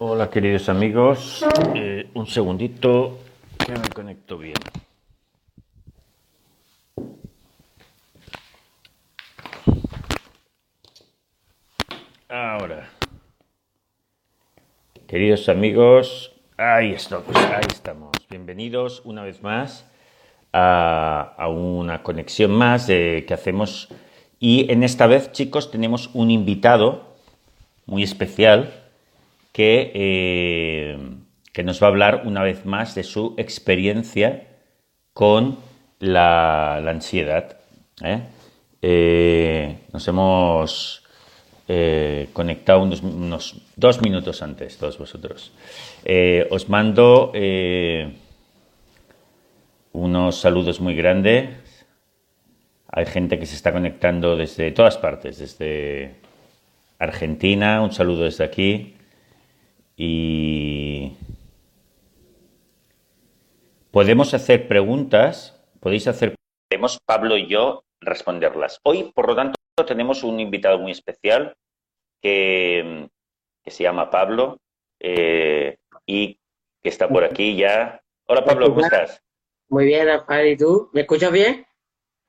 Hola queridos amigos, Eh, un segundito que me conecto bien. Ahora, queridos amigos, ahí estamos, ahí estamos. Bienvenidos una vez más a, una conexión más que hacemos. Y en esta vez, chicos, tenemos un invitado muy especial que, eh, que nos va a hablar una vez más de su experiencia con la, ansiedad. ¿eh? Eh, nos hemos conectado unos, unos dos minutos antes, todos vosotros. Os mando unos saludos muy grandes. Hay gente que se está conectando desde todas partes, desde Argentina, un saludo desde aquí. Y podemos hacer preguntas, podéis hacer, podemos Pablo y yo responderlas. Hoy, por lo tanto, tenemos un invitado muy especial que, que se llama Pablo eh, y que está por aquí ya. Hola Pablo, ¿cómo estás? Muy bien, Rafael, ¿y tú? ¿Me escuchas bien?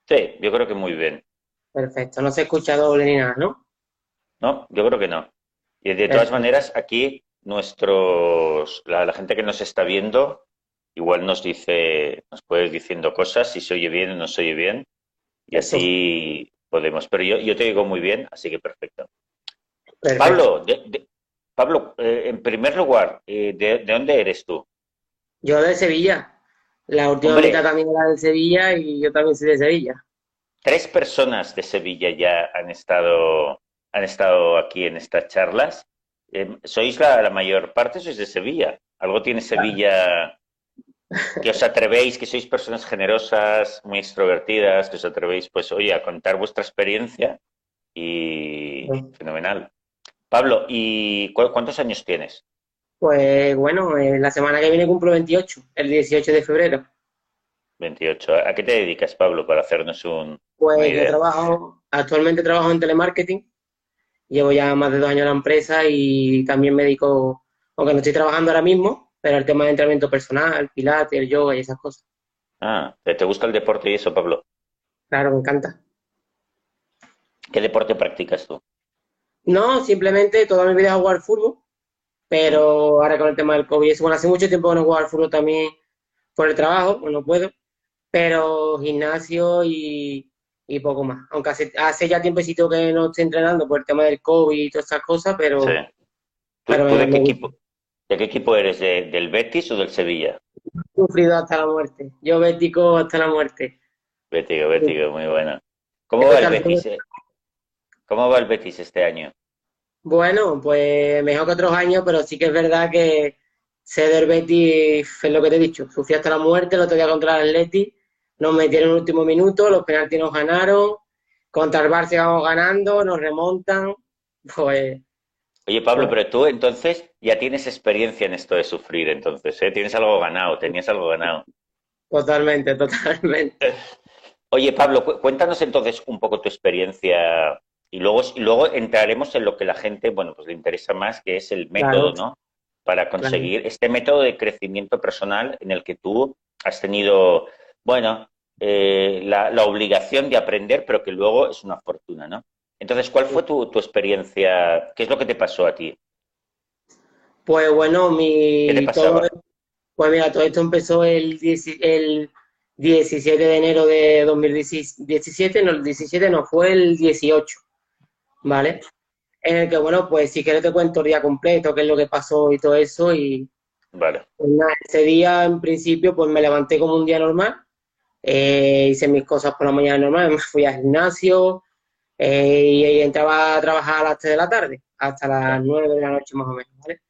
Sí, yo creo que muy bien. Perfecto, no se escucha doble ni nada, ¿no? No, yo creo que no. Y de todas Perfecto. maneras, aquí nuestros, la, la gente que nos está viendo, igual nos dice, nos puede ir diciendo cosas, si se oye bien o no se oye bien, y Eso, así podemos. Pero yo, yo te digo muy bien, así que perfecto. perfecto. Pablo, de- de- Pablo, eh, en primer lugar, eh, ¿de, de dónde eres tú? Yo de Sevilla. La última Hombre, mitad también era de Sevilla y yo también soy de Sevilla. tres personas de Sevilla ya han estado, han estado aquí en estas charlas. Eh, ¿sois la, la mayor parte? ¿Sois de Sevilla? ¿Algo tiene Sevilla que os atrevéis, que sois personas generosas, muy extrovertidas, que os atrevéis, pues, oye, a contar vuestra experiencia? Y fenomenal. Pablo, ¿y cu- cuántos años tienes? Pues bueno, eh, la semana que viene cumplo 28, el 18 de febrero. 28. ¿A qué te dedicas, Pablo, para hacernos un- Pues yo trabajo, actualmente trabajo en telemarketing. Llevo ya más de dos años en la empresa y también me dedico, aunque no estoy trabajando ahora mismo, pero el tema de entrenamiento personal, pilates, el yoga y esas cosas. Ah, ¿te gusta el deporte y eso, Pablo? Claro, me encanta. ¿Qué deporte practicas tú? No, simplemente toda mi vida al fútbol, pero ahora con el tema del COVID, bueno, hace mucho tiempo que no juego al fútbol también por el trabajo, pues no puedo, pero gimnasio y, y poco más. Aunque hace, hace ya tiempecito que no estoy entrenando por el tema del COVID y todas estas cosas, pero, Sí. ¿Tú, pero tú me, de qué equipo, de qué equipo eres? ¿De- ¿Del Betis o del Sevilla? He sufrido hasta la muerte. Yo bético hasta la muerte. Sí. Betis, muy buena. ¿Cómo va el Betis? eh? ¿Cómo va el Betis este año? bueno, pues mejor que otros años, pero sí que es verdad que ser del Betis es lo que te he dicho. Sufrí hasta la muerte el otro día contra el Atleti. Nos metieron en el último minuto, los penaltis nos ganaron. Contra el Barça vamos ganando, nos remontan. Pues, Oye, Pablo, pues pero tú entonces ya tienes experiencia en esto de sufrir, entonces, ¿eh? Tienes algo ganado, tenías algo ganado. totalmente, totalmente. Oye, Pablo, cu- cuéntanos entonces un poco tu experiencia y luego, y luego entraremos en lo que la gente, bueno, pues le interesa más, que es el método, Claro, ¿no? Para claro. conseguir este método de crecimiento personal en el que tú has tenido, bueno, eh, la, la obligación de aprender, pero que luego es una fortuna, ¿no? Entonces, ¿cuál fue tu, tu experiencia? ¿Qué es lo que te pasó a ti? Pues bueno, ¿Qué te mi todo, pasaba? pues mira, todo esto empezó el, 10 el 17 de enero de 2017, no, el 17 no, fue el 18, ¿vale? En el que, bueno, pues si quieres te cuento el día completo, qué es lo que pasó y todo eso, y Vale. pues nada, ese día en principio pues me levanté como un día normal, eh, hice mis cosas por la mañana normal, me fui al gimnasio eh, y, y entraba a trabajar a las 3 de la tarde, hasta las 9 de la noche más o menos, ¿vale?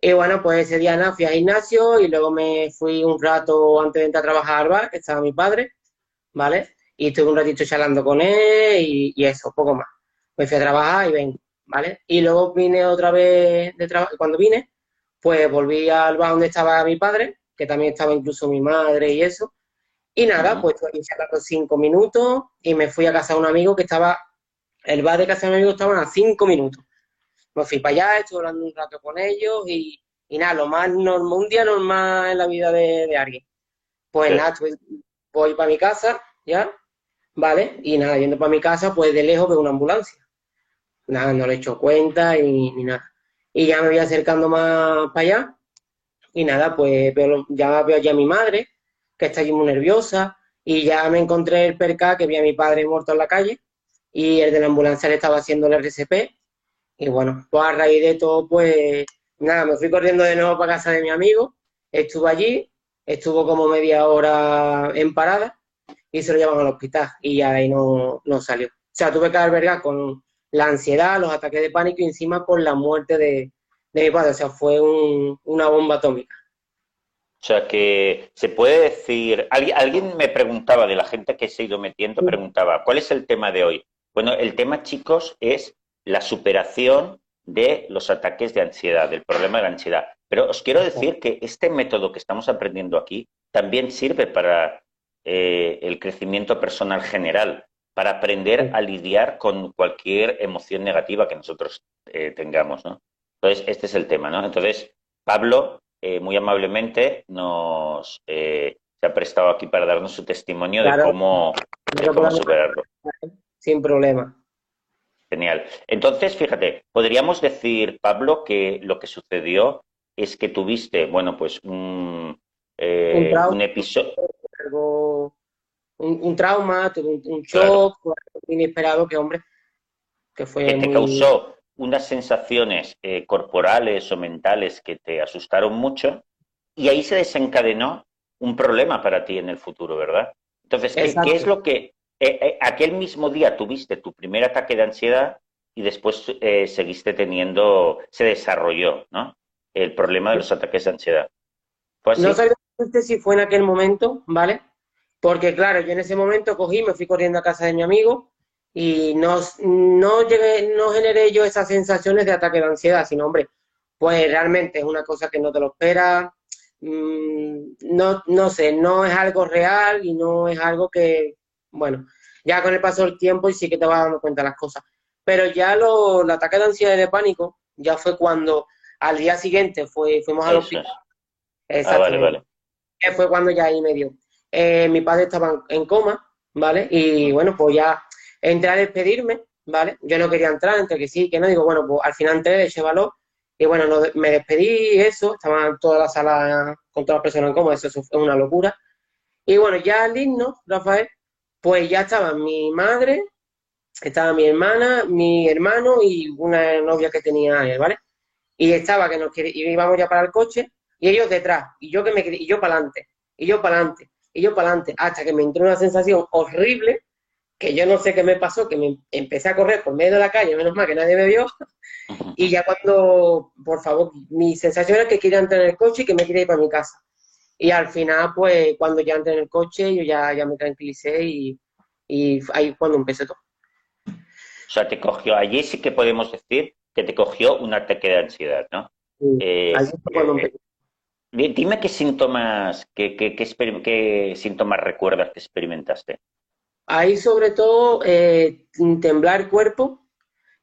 Y bueno, pues ese día nada, fui al gimnasio y luego me fui un rato antes de entrar a trabajar al bar, que estaba mi padre, ¿vale? Y estuve un ratito charlando con él y, y eso, poco más. Me fui a trabajar y vengo, ¿vale? Y luego vine otra vez de trabajo, cuando vine, pues volví al bar donde estaba mi padre, que también estaba incluso mi madre y eso. Y nada, pues estuve ahí charlando cinco minutos y me fui a casa de un amigo que estaba, el bar de casa de un amigo estaba a cinco minutos. me fui para allá, estuve hablando un rato con ellos y, nada, lo más normal, un día normal en la vida de, alguien. Pues nada, voy para mi casa, ¿ya? ¿Vale? Y nada, yendo para mi casa, pues de lejos veo una ambulancia. Nada, no le he hecho cuenta y, ni nada. Y ya me voy acercando más para allá. Y nada, pues ya veo allí a mi madre, que muy nerviosa. Y ya me encontré el perca que vi a mi padre muerto en la calle. Y el de la ambulancia le estaba haciendo el RCP. Y bueno, pues a raíz de todo, pues nada, me fui corriendo de nuevo para casa de mi amigo. Estuve allí, estuvo como media hora en parada y se lo llevan al hospital y ya ahí no, no salió. O sea, tuve que albergar con la ansiedad, los ataques de pánico y encima con la muerte de, mi padre. O sea, fue una bomba atómica. O sea, que se puede decir, alguien, alguien me preguntaba, de la gente que se ha ido metiendo, preguntaba, ¿cuál es el tema de hoy? Bueno, el tema, chicos, es la superación de los ataques de ansiedad, del problema de la ansiedad. Pero os quiero decir que este método que estamos aprendiendo aquí también sirve para eh, el crecimiento personal general, para aprender a lidiar con cualquier emoción negativa que nosotros eh, tengamos, ¿no? Entonces, este es el tema, ¿no? Entonces, Pablo, eh, muy amablemente, nos se ha prestado aquí para darnos su testimonio de cómo, de cómo superarlo. Sin problema. Genial. Entonces, fíjate, podríamos decir, Pablo, que lo que sucedió es que tuviste, bueno, pues un, un episodio un, trauma, un, shock, inesperado que, hombre, que fue que te causó unas sensaciones eh, corporales o mentales que te asustaron mucho y ahí se desencadenó un problema para ti en el futuro, ¿verdad? Entonces, ¿qué, es lo que... Eh, eh, aquel mismo día tuviste tu primer ataque de ansiedad y después seguiste teniendo, se desarrolló, ¿no? El problema de los ataques de ansiedad. No sé si fue en aquel momento, ¿vale? Porque claro, yo en ese momento cogí, me fui corriendo a casa de mi amigo y no, no, llegué, no generé yo esas sensaciones de ataque de ansiedad, sino, hombre, pues realmente es una cosa que no te lo esperas, mm, no, no sé, no es algo real y no es algo que, bueno, ya con el paso del tiempo y sí que te vas dando cuenta de las cosas. Pero ya lo, el ataque de ansiedad y de pánico ya fue cuando al día siguiente fue, fuimos al hospital. Ah, vale, vale. Fue cuando ya ahí me dio. Eh, mi padre estaba en coma, ¿vale? Y bueno, pues ya entré a despedirme, ¿vale? Yo no quería entrar, entre que sí, que no, digo, bueno, pues al final entré, eché valor, y bueno, me despedí, eso, estaba toda la sala con todas las personas en coma, eso, fue una locura. Y bueno, ya al himno, Rafael, pues ya estaba mi madre, estaba mi hermana, mi hermano y una novia que tenía él, ¿vale? Y estaba que nos íbamos ya para el coche y ellos detrás, y yo que me y yo para adelante, y yo para adelante y yo para adelante, hasta que me entró una sensación horrible, que yo no sé qué me pasó, que me empecé a correr por medio de la calle, menos mal que nadie me vio, y ya cuando, por favor, mi sensación era que quería entrar en el coche y que me quería ir para mi casa. Y al final, pues, cuando ya entré en el coche, yo ya, ya me tranquilicé y, y ahí cuando empecé todo. O sea, te cogió, allí sí que podemos decir que te cogió un ataque de ansiedad, ¿no? Sí, eh, cuando eh. Dime qué síntomas, qué, qué, síntomas recuerdas que experimentaste. Ahí sobre todo eh, temblar el cuerpo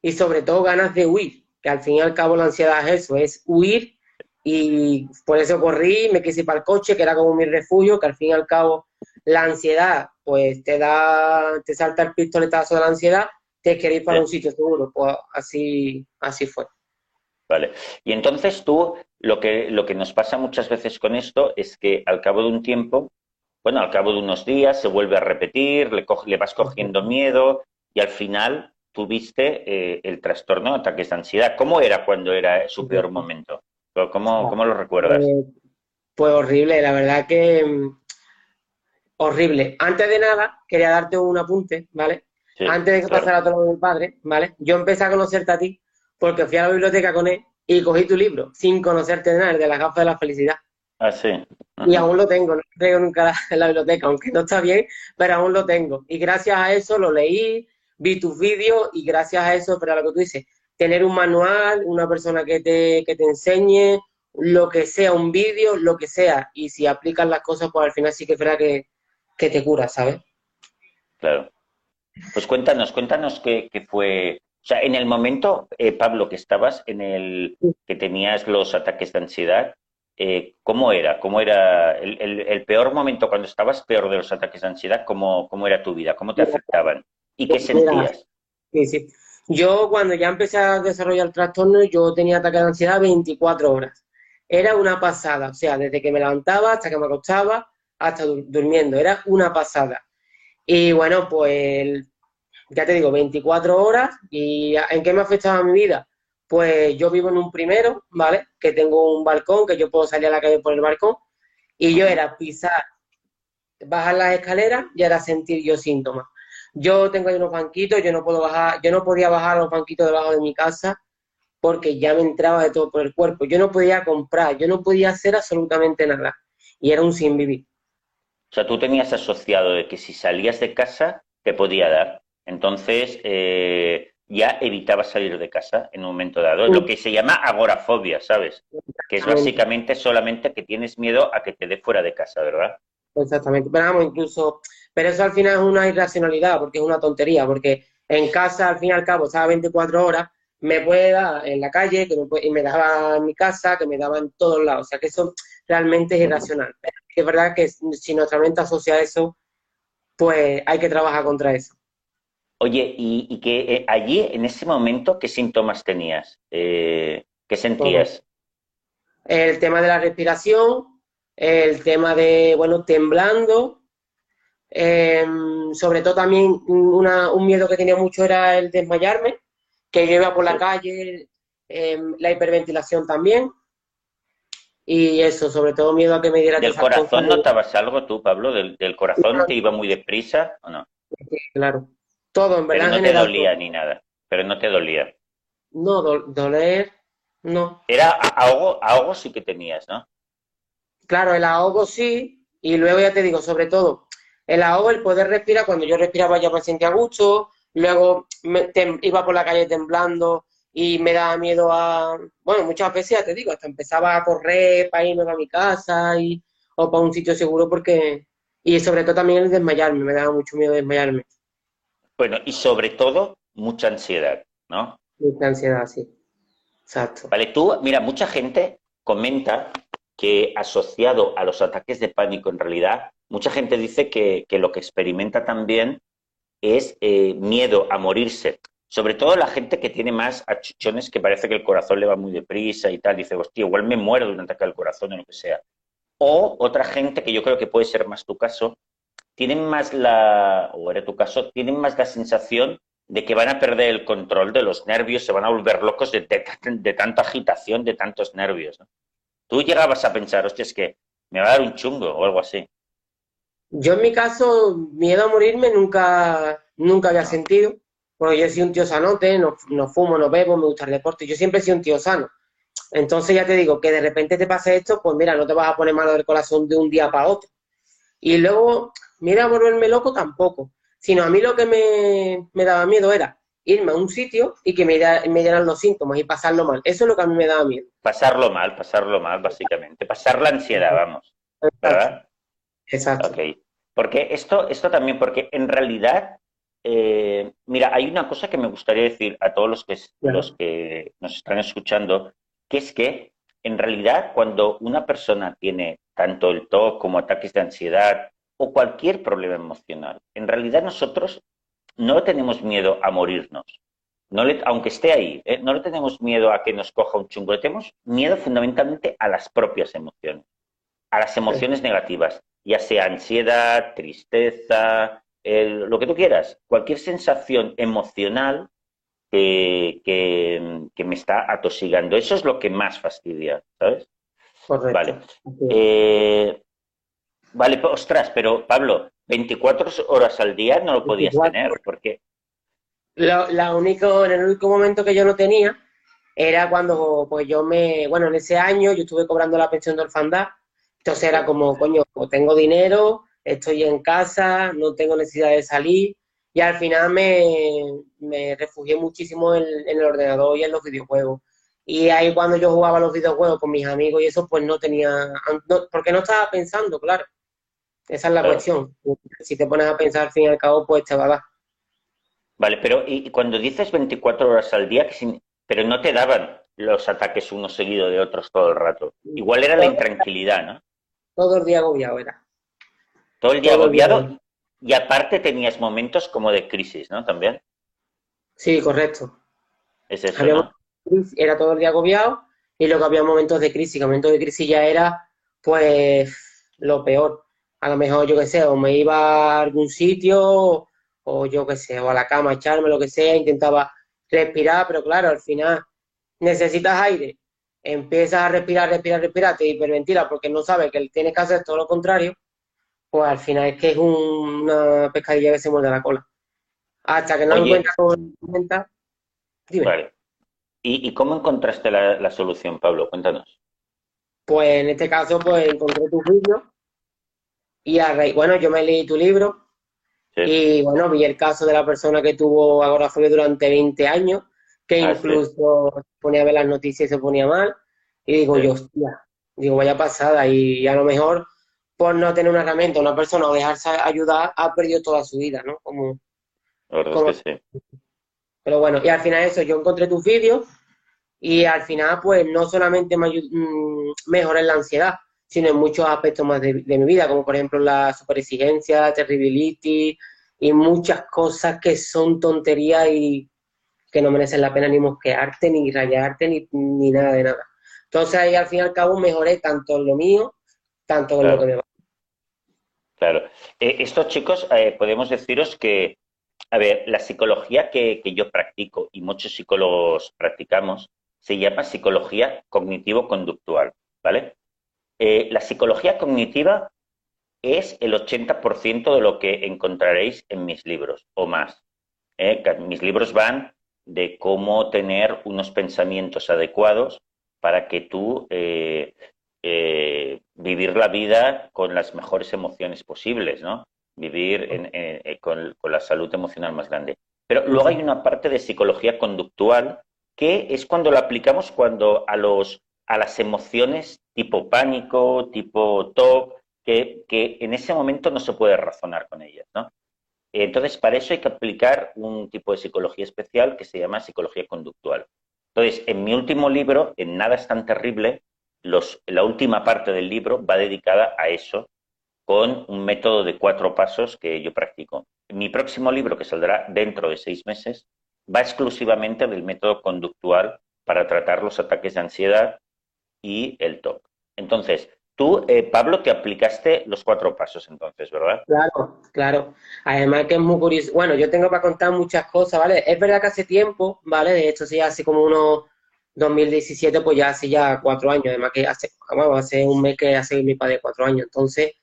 y sobre todo ganas de huir, que al fin y al cabo la ansiedad es eso, es huir y por eso corrí, me quise ir para el coche, que era como mi refugio, que al fin y al cabo la ansiedad pues te da, te salta el pistoletazo de la ansiedad, te quieres ir para un sitio seguro, pues así, así fue. Vale. Y entonces tú, lo que, lo que nos pasa muchas veces con esto es que al cabo de un tiempo, bueno, al cabo de unos días se vuelve a repetir, le, le vas cogiendo miedo y al final tuviste eh, el trastorno de ataques de ansiedad. ¿Cómo era cuando era su peor momento? ¿Cómo, cómo lo recuerdas? pues horrible, la verdad que mm, horrible. Antes de nada, quería darte un apunte, ¿vale? Antes de que pasara todo mi padre, ¿vale? Yo empecé a conocerte a ti porque fui a la biblioteca con él y cogí tu libro sin conocerte de nada, de la gafas de la felicidad. Ah, sí. Y aún lo tengo, no lo nunca en la biblioteca, aunque no está bien, pero aún lo tengo. Y gracias a eso lo leí, vi tus vídeos y gracias a eso, pero lo que tú dices, tener un manual, una persona que te, que te enseñe, lo que sea, un vídeo, lo que sea, y si aplicas las cosas, pues al final sí que es verdad que, te cura, ¿sabes? Claro. Pues cuéntanos, cuéntanos qué, qué fue O sea, en el momento, eh, Pablo, que estabas en el que tenías los ataques de ansiedad, eh, ¿cómo era? ¿Cómo era el, peor momento cuando estabas peor de los ataques de ansiedad? ¿Cómo, cómo era tu vida? ¿Cómo te afectaban? ¿Y qué sentías? Sí, sí. Yo cuando ya empecé a desarrollar el trastorno, yo tenía ataques de ansiedad 24 horas. Era una pasada, o sea, desde que me levantaba hasta que me acostaba, hasta durmiendo, era una pasada. Y bueno, pues ya te digo, 24 horas. ¿Y en qué me afectaba mi vida? Pues yo vivo en un primero, ¿vale? Que tengo un balcón, que yo puedo salir a la calle por el balcón. Y yo era pisar, bajar las escaleras y era sentir yo síntomas. Yo tengo ahí unos banquitos, yo no puedo bajar, yo no podía bajar los banquitos debajo de mi casa porque ya me entraba de todo por el cuerpo. Yo no podía comprar, yo no podía hacer absolutamente nada. Y era un sin vivir. O sea, tú tenías asociado de que si salías de casa te podía dar. Entonces, eh, ya evitabas salir de casa en un momento dado. Lo que se llama agorafobia, ¿sabes? Que es básicamente solamente que tienes miedo a que te dé fuera de casa, ¿verdad? Exactamente. Pero vamos, incluso, pero eso al final es una irracionalidad, porque es una tontería, porque en casa, al fin y al cabo, estaba 24 horas, me puede dar en la calle, que me y me daba en mi casa, que me daba en todos lados. O sea que eso realmente es irracional. es verdad que si nuestra mente asocia eso, pues hay que trabajar contra eso. Oye, y, que eh, allí, en ese momento, ¿qué síntomas tenías? Eh, ¿Qué sentías? El tema de la respiración, el tema de, bueno, temblando. Em, sobre todo también un miedo que tenía mucho era el desmayarme, que yo iba por la calle, em, la hiperventilación también. Y eso, sobre todo miedo a que me diera... ¿Del corazón notabas algo tú, Pablo? ¿Del, corazón te iba muy deprisa o no? Claro. Todo, en verdad. Pero no te dolía ni nada. Pero no te dolía. No, doler, no. Era ahogo, ahogo sí que tenías, ¿no? Claro, el ahogo sí. Y luego ya te digo, sobre todo, el ahogo, el poder respirar, cuando yo respiraba ya me sentía gusto. Luego iba por la calle temblando y me daba miedo a. Bueno, muchas veces ya te digo, hasta empezaba a correr para irme a mi casa y, o para un sitio seguro porque. Y sobre todo también el desmayarme, me daba mucho miedo desmayarme. Bueno, y sobre todo, mucha ansiedad, ¿no? Mucha ansiedad, sí. Exacto. Vale, tú, mira, mucha gente comenta que asociado a los ataques de pánico, en realidad, mucha gente dice que, lo que experimenta también es eh, miedo a morirse. Sobre todo la gente que tiene más achuchones, que parece que el corazón le va muy deprisa y tal, dice, hostia, igual me muero de un ataque al corazón o lo que sea. O otra gente, que yo creo que puede ser más tu caso, tienen más la, o era tu caso, tienen más la sensación de que van a perder el control de los nervios, se van a volver locos de, de, tanta agitación, de tantos nervios. Tú llegabas a pensar, hostia, es que me va a dar un chungo o algo así. Yo en mi caso, miedo a morirme nunca, nunca había sentido, porque yo soy un tío sanote, no, no fumo, no bebo, me gusta el deporte, yo siempre he sido un tío sano. Entonces ya te digo, que de repente te pase esto, pues mira, no te vas a poner malo del corazón de un día para otro. Y luego mira, volverme loco tampoco, sino a mí lo que me, daba miedo era irme a un sitio y que me, me dieran los síntomas y pasarlo mal. Eso es lo que a mí me daba miedo. Pasarlo mal, pasarlo mal, básicamente. Pasar la ansiedad, vamos. ¿Verdad? Exacto. Ok. Porque esto, esto también, porque en realidad, eh, mira, hay una cosa que me gustaría decir a todos los que, los que nos están escuchando, que es que en realidad cuando una persona tiene tanto el TOC como ataques de ansiedad o cualquier problema emocional. En realidad nosotros no tenemos miedo a morirnos, no le, aunque esté ahí, ¿eh? no le tenemos miedo a que nos coja un chungo, le tenemos miedo fundamentalmente a las propias emociones, a las emociones negativas, ya sea ansiedad, tristeza, lo que tú quieras, cualquier sensación emocional que, que, me está atosigando. Eso es lo que más fastidia, ¿sabes? Correcto. Vale. Eh, Vale, pues, ostras, pero Pablo, 24 horas al día no lo podías tener, porque... la único, en el único momento que yo no tenía era cuando, pues yo me, bueno, en ese año yo estuve cobrando la pensión de orfandad, entonces era como, coño, tengo dinero, estoy en casa, no tengo necesidad de salir, y al final me, me refugié muchísimo en, en, el ordenador y en los videojuegos. Y ahí cuando yo jugaba los videojuegos con mis amigos y eso, pues no tenía, porque no estaba pensando, claro. Esa es la cuestión. Si te pones a pensar, al fin y al cabo, pues te va a dar. Vale, pero y cuando dices 24 horas al día, pero no te daban los ataques uno seguido de otros todo el rato. Igual era la intranquilidad, ¿no? Todo el día agobiado era. Todo el día agobiado y aparte tenías momentos como de crisis, ¿no? También. Sí, correcto. Es eso, Era todo el día agobiado y luego había momentos de crisis. Momentos de crisis ya era, pues, lo peor. A lo mejor, yo qué sé, o me iba a algún sitio o yo qué sé, o a la cama, echarme, lo que sea, intentaba respirar, pero claro, al final necesitas aire, empiezas a respirar, respirar, respirar, te hiperventila porque no sabes que tienes que hacer todo lo contrario, pues al final es que es una pescadilla que se muerde la cola. Hasta que no encuentras cuenta. Vale. ¿Y, cómo encontraste la, solución, Pablo? Cuéntanos. Pues en este caso, pues encontré tu vídeo y a bueno, yo me leí tu libro y bueno, vi el caso de la persona que tuvo agorafobia durante 20 años que ah, incluso ponía a ver las noticias y se ponía mal. Y digo yo, hostia, digo, vaya pasada. Y a lo mejor por no tener una herramienta, una persona o dejarse ayudar, ha perdido toda su vida, ¿no? Como, que sí. Pero bueno, y al final eso, yo encontré tus vídeos y al final pues no solamente me mm, mejoré la ansiedad, sino en muchos aspectos más de, mi vida, como por ejemplo la superexigencia, terribility y muchas cosas que son tonterías y que no merecen la pena ni mosquearte, ni rayarte, ni, ni nada de nada. Entonces ahí al fin y al cabo mejoré tanto en lo mío, tanto en lo que me va. Claro. Eh, estos chicos, eh, podemos deciros que, a ver, la psicología que, yo practico y muchos psicólogos practicamos se llama psicología cognitivo-conductual, ¿vale? Eh, la psicología cognitiva es el 80% de lo que encontraréis en mis libros o más. Mis libros van de cómo tener unos pensamientos adecuados para que tú eh, eh, vivir la vida con las mejores emociones posibles, ¿no? Vivir eh, con, la salud emocional más grande. Pero luego hay una parte de psicología conductual que es cuando la aplicamos cuando a los a las emociones tipo pánico, tipo TOC, que, que en ese momento no se puede razonar con ellas, ¿no? Entonces, para eso hay que aplicar un tipo de psicología especial que se llama psicología conductual. Entonces, en mi último libro, en Nada es tan terrible, la última parte del libro va dedicada a eso, con un método de cuatro pasos que yo practico. Mi próximo libro, que saldrá dentro de seis meses, va exclusivamente del método conductual para tratar los ataques de ansiedad y el TOC. Entonces, Tú, eh, Pablo, te aplicaste los cuatro pasos entonces, ¿verdad? Claro, claro. Además que es muy curioso. Bueno, yo tengo para contar muchas cosas, ¿vale? Es verdad que hace tiempo, ¿vale? De hecho, sí, hace como unos 2017, pues ya hace ya cuatro años. Además que hace, vamos, hace un mes que hace mi padre cuatro años. Entonces,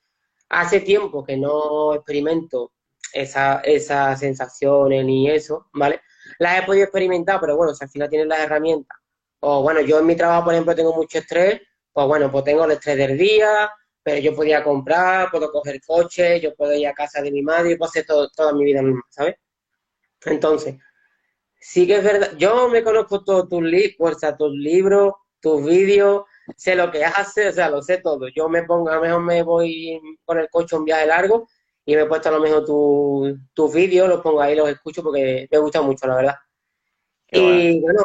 hace tiempo que no experimento esa, esas sensaciones ni eso, ¿vale? Las he podido experimentar, pero bueno, si al final tienes las herramientas. O bueno, yo en mi trabajo, por ejemplo, tengo mucho estrés pues bueno, pues tengo el estrés del día, pero yo podía comprar, puedo coger coche, yo puedo ir a casa de mi madre, puedo hacer todo, toda mi vida misma, ¿sabes? Entonces, sí que es verdad, yo me conozco todos tus libros, tus libros, tus vídeos, sé lo que haces, o sea, lo sé todo. Yo me pongo, a lo mejor me voy con el coche un viaje largo y me he puesto a lo mejor tus vídeos, los pongo ahí, los escucho porque me gusta mucho, la verdad. y bueno,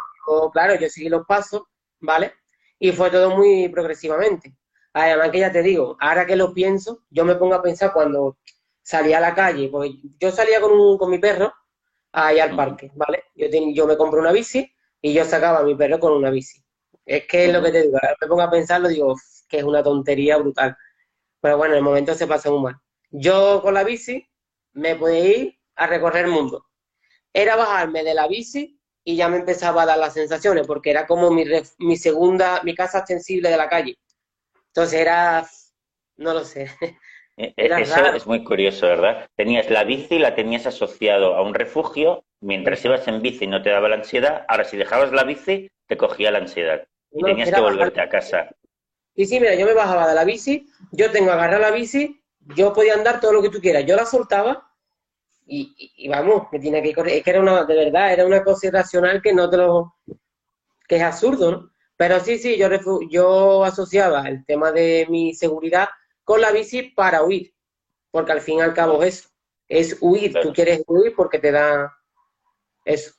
claro, yo seguí los pasos, ¿vale? y fue todo muy progresivamente. Además que ya te digo, ahora que lo pienso, yo me pongo a pensar cuando salía a la calle, porque yo salía con, un, con mi perro ahí al parque, ¿vale? Yo, yo me compro una bici y yo sacaba a mi perro con una bici. Es que es lo que te digo, me pongo a pensarlo, digo, que es una tontería brutal. Pero bueno, en el momento se pasa muy mal. Yo con la bici me podía ir a recorrer el mundo. Era bajarme de la bici y ya me empezaba a dar las sensaciones, porque era como mi, mi segunda, mi casa extensible de la calle. Entonces era, no lo sé. Eh, eh, eso es muy curioso, ¿verdad? Tenías la bici, la tenías asociado a un refugio, mientras ibas en bici no te daba la ansiedad, ahora si dejabas la bici te cogía la ansiedad y tenías que volverte a casa. Y sí, mira, yo me bajaba de la bici, yo tengo agarrar la bici, yo podía andar todo lo que tú quieras, yo la soltaba y, vamos, me tiene que correr. Es que era una, de verdad, era una cosa irracional que no te lo. que es absurdo, ¿no? Pero sí, sí, yo, yo asociaba el tema de mi seguridad con la bici para huir, porque al fin y al cabo es eso, es huir. Tú quieres huir porque te da, Eso.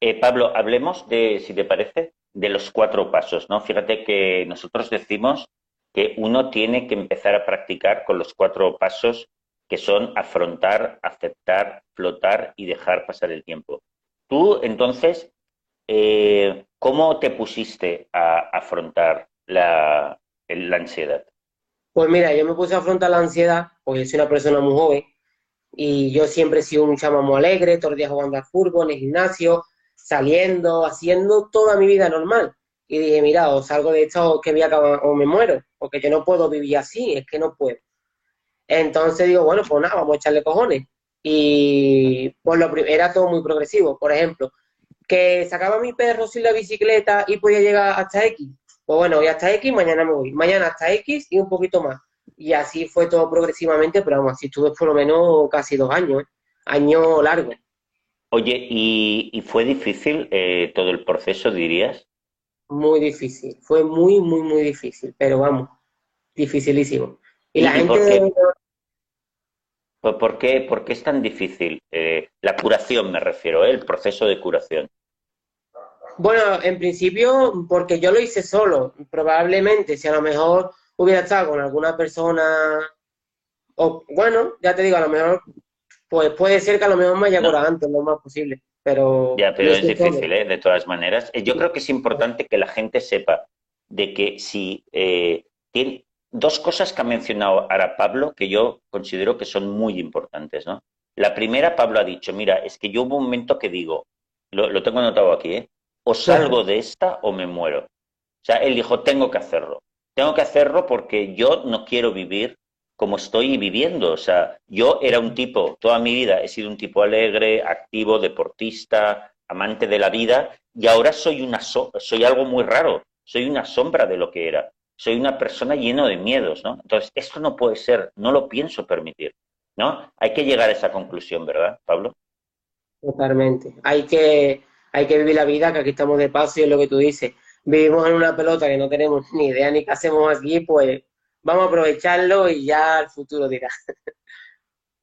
Eh, Pablo, hablemos de, si te parece, de los cuatro pasos, ¿no? Fíjate que nosotros decimos que uno tiene que empezar a practicar con los cuatro pasos que son afrontar, aceptar, flotar y dejar pasar el tiempo. Tú, entonces, eh, ¿cómo te pusiste a afrontar la, ansiedad? Pues mira, yo me puse a afrontar la ansiedad porque soy una persona muy joven y yo siempre he sido un chama muy alegre, todos los días jugando al fútbol, en el gimnasio, saliendo, haciendo toda mi vida normal. Y dije, mira, o salgo de esto que voy a acabar, o me muero, porque yo no puedo vivir así, es que no puedo. Entonces digo, bueno, pues nada, vamos a echarle cojones. Y pues lo era todo muy progresivo. Por ejemplo, que sacaba mi perro sin la bicicleta y podía llegar hasta X. Pues bueno, voy hasta X, mañana me voy. Mañana hasta X y un poquito más. Y así fue todo progresivamente, pero vamos, así estuve por lo menos casi dos años, ¿eh? año largo. Oye, ¿y, fue difícil eh, todo el proceso, dirías? Muy difícil, fue muy, muy, muy difícil, pero vamos, dificilísimo. Y, la gente... Por qué? ¿Por qué, es tan difícil? Eh, la curación me refiero, ¿eh? el proceso de curación. Bueno, en principio, porque yo lo hice solo. Probablemente, si a lo mejor hubiera estado con alguna persona, o bueno, ya te digo, a lo mejor, pues puede ser que a lo mejor me haya curado antes, lo más posible. Pero ya, pero es difícil, ¿eh? de todas maneras. Eh, yo creo que es importante que la gente sepa de que si eh, tiene dos cosas que ha mencionado ahora Pablo que yo considero que son muy importantes, ¿no? La primera, Pablo ha dicho, mira, es que yo hubo un momento que digo, lo, lo tengo anotado aquí, ¿eh? o salgo de esta o me muero. O sea, él dijo, tengo que hacerlo. Tengo que hacerlo porque yo no quiero vivir como estoy viviendo. O sea, yo era un tipo, toda mi vida he sido un tipo alegre, activo, deportista, amante de la vida, y ahora soy, una soy algo muy raro, soy una sombra de lo que era. Soy una persona lleno de miedos, ¿no? Entonces, esto no puede ser, no lo pienso permitir, ¿no? Hay que llegar a esa conclusión, ¿verdad, Pablo? Totalmente. Hay que, hay que vivir la vida, que aquí estamos de paso y es lo que tú dices. Vivimos en una pelota que no tenemos ni idea ni qué hacemos aquí, pues vamos a aprovecharlo y ya el futuro dirá.